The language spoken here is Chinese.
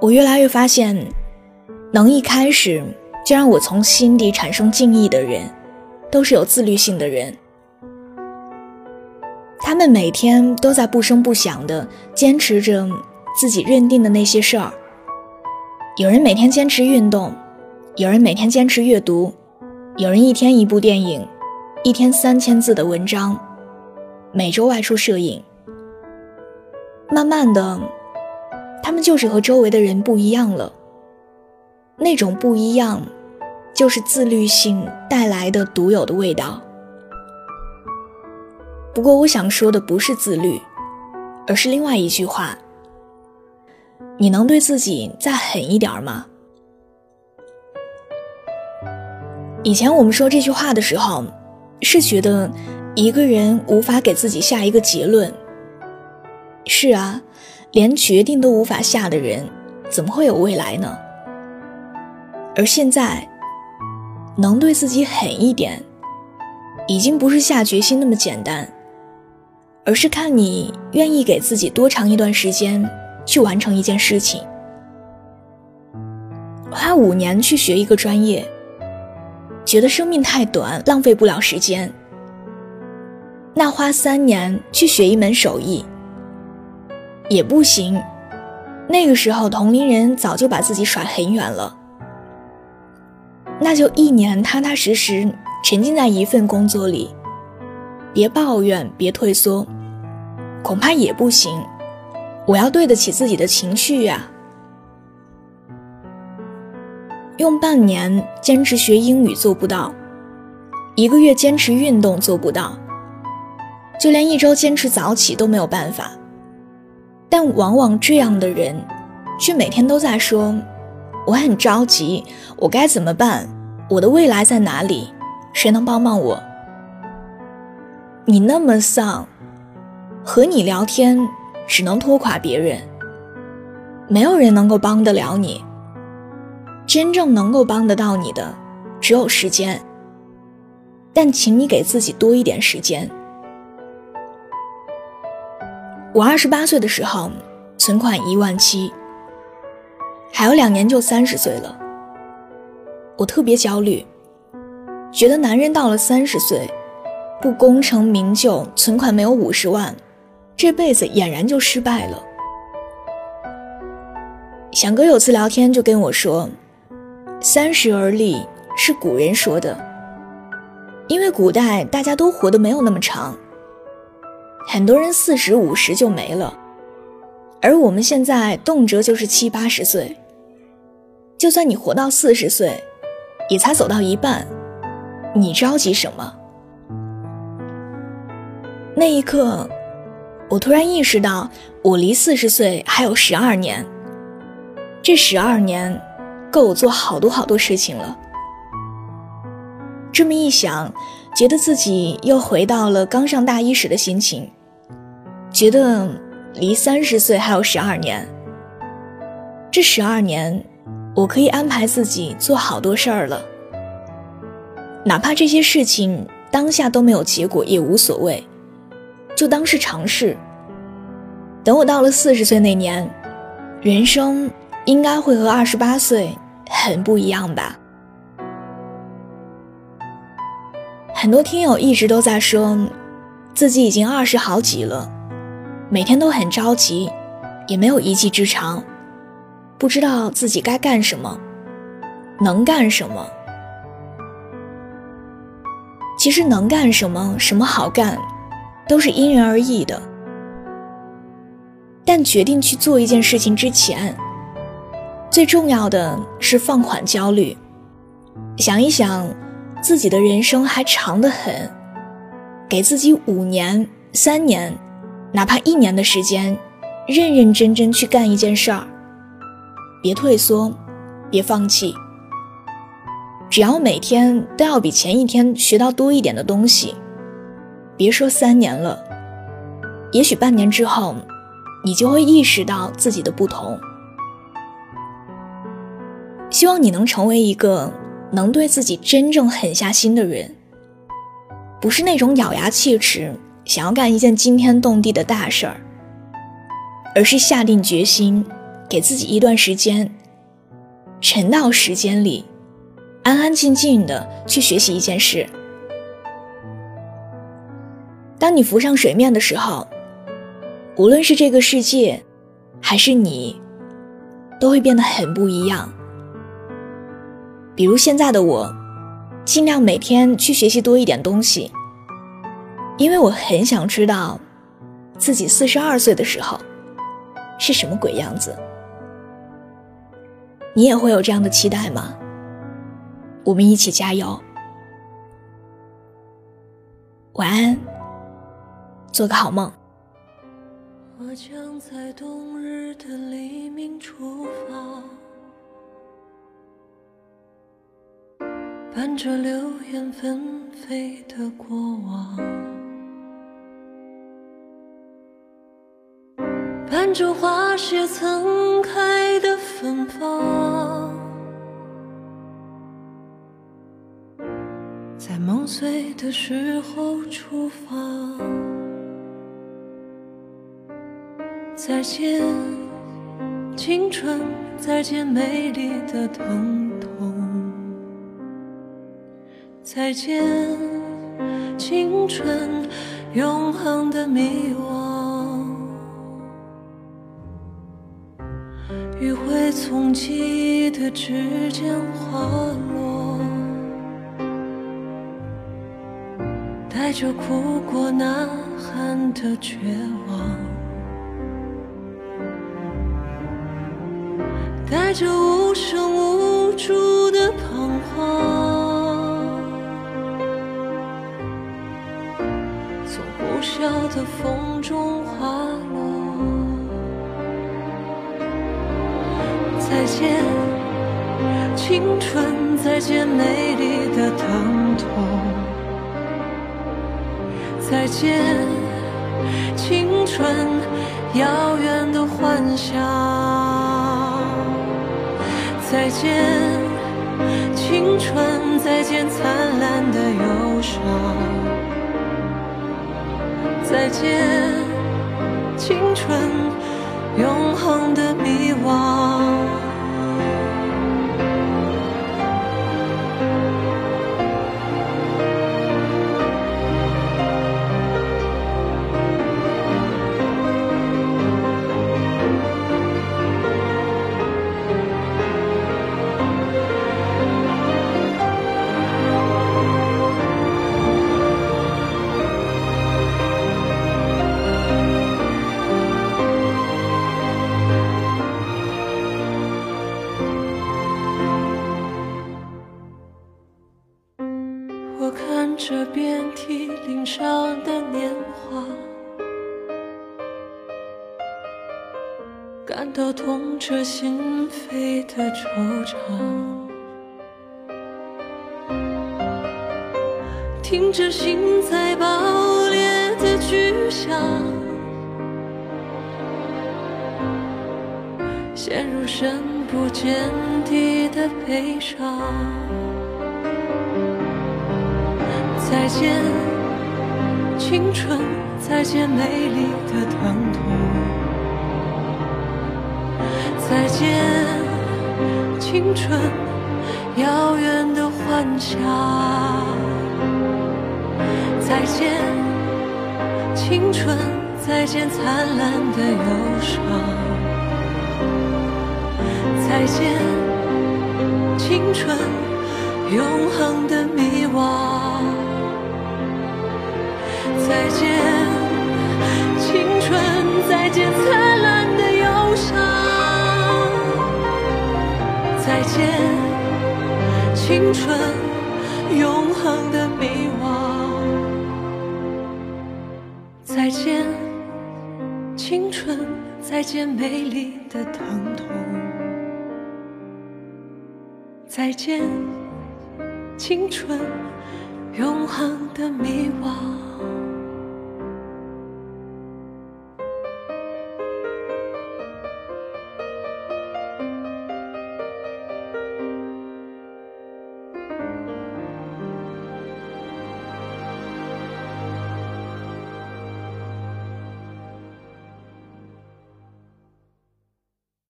我越来越发现，能一开始就让我从心底产生敬意的人，都是有自律性的人。他们每天都在不声不响地坚持着自己认定的那些事儿。有人每天坚持运动，有人每天坚持阅读，有人一天一部电影，一天三千字的文章，每周外出摄影。慢慢的。他们就是和周围的人不一样了。那种不一样，就是自律性带来的独有的味道。不过，我想说的不是自律，而是另外一句话：你能对自己再狠一点吗？以前我们说这句话的时候，是觉得一个人无法给自己下一个结论。是啊。连决定都无法下的人，怎么会有未来呢？而现在，能对自己狠一点，已经不是下决心那么简单，而是看你愿意给自己多长一段时间去完成一件事情。花五年去学一个专业，觉得生命太短，浪费不了时间。那花三年去学一门手艺。也不行，那个时候同龄人早就把自己甩很远了。那就一年踏踏实实沉浸在一份工作里，别抱怨，别退缩，恐怕也不行。我要对得起自己的情绪呀。用半年坚持学英语做不到，一个月坚持运动做不到，就连一周坚持早起都没有办法。但往往这样的人，却每天都在说：“我很着急，我该怎么办？我的未来在哪里？谁能帮帮我？”你那么丧，和你聊天只能拖垮别人，没有人能够帮得了你。真正能够帮得到你的，只有时间。但请你给自己多一点时间。我二十八岁的时候，存款一万七，还有两年就三十岁了。我特别焦虑，觉得男人到了三十岁，不功成名就，存款没有五十万，这辈子俨然就失败了。响哥有次聊天就跟我说：“三十而立是古人说的，因为古代大家都活得没有那么长。”很多人四十五十就没了，而我们现在动辄就是七八十岁。就算你活到四十岁，也才走到一半，你着急什么？那一刻，我突然意识到，我离四十岁还有十二年。这十二年，够我做好多好多事情了。这么一想，觉得自己又回到了刚上大一时的心情。觉得离三十岁还有十二年，这十二年，我可以安排自己做好多事儿了。哪怕这些事情当下都没有结果也无所谓，就当是尝试。等我到了四十岁那年，人生应该会和二十八岁很不一样吧。很多听友一直都在说，自己已经二十好几了。每天都很着急，也没有一技之长，不知道自己该干什么，能干什么。其实能干什么，什么好干，都是因人而异的。但决定去做一件事情之前，最重要的是放缓焦虑，想一想自己的人生还长得很，给自己五年、三年。哪怕一年的时间，认认真真去干一件事儿，别退缩，别放弃。只要每天都要比前一天学到多一点的东西，别说三年了，也许半年之后，你就会意识到自己的不同。希望你能成为一个能对自己真正狠下心的人，不是那种咬牙切齿想要干一件惊天动地的大事儿，而是下定决心，给自己一段时间，沉到时间里，安安静静的去学习一件事。当你浮上水面的时候，无论是这个世界，还是你，都会变得很不一样。比如现在的我，尽量每天去学习多一点东西，因为我很想知道，自己四十二岁的时候是什么鬼样子。你也会有这样的期待吗？我们一起加油！晚安，做个好梦。我将在冬日的黎明出发。伴着流言纷飞的过往，伴着花谢曾开的芬芳，在梦碎的时候出发。再见，青春，再见美丽的疼痛。再见，青春，永恒的迷惘。余晖从记忆的指尖滑落，带着哭过呐喊的绝望，带着无声的风中滑落，再见青春，再见美丽的疼痛，再见青春遥远的幻想，再见青春，再见灿烂的忧伤。再见，青春，永恒的迷惘。这遍体鳞伤的年华，感到痛彻心扉的惆怅，听着心在爆裂的巨响，陷入深不见底的悲伤。再见，青春，再见美丽的疼痛。再见，青春，遥远的幻想。再见，青春，再见灿烂的忧伤。再见，青春，永恒的迷惘。再见，青春！再见，灿烂的忧伤！再见，青春，永恒的迷惘！再见，青春再见美丽的疼痛，再见青春永恒的迷惘。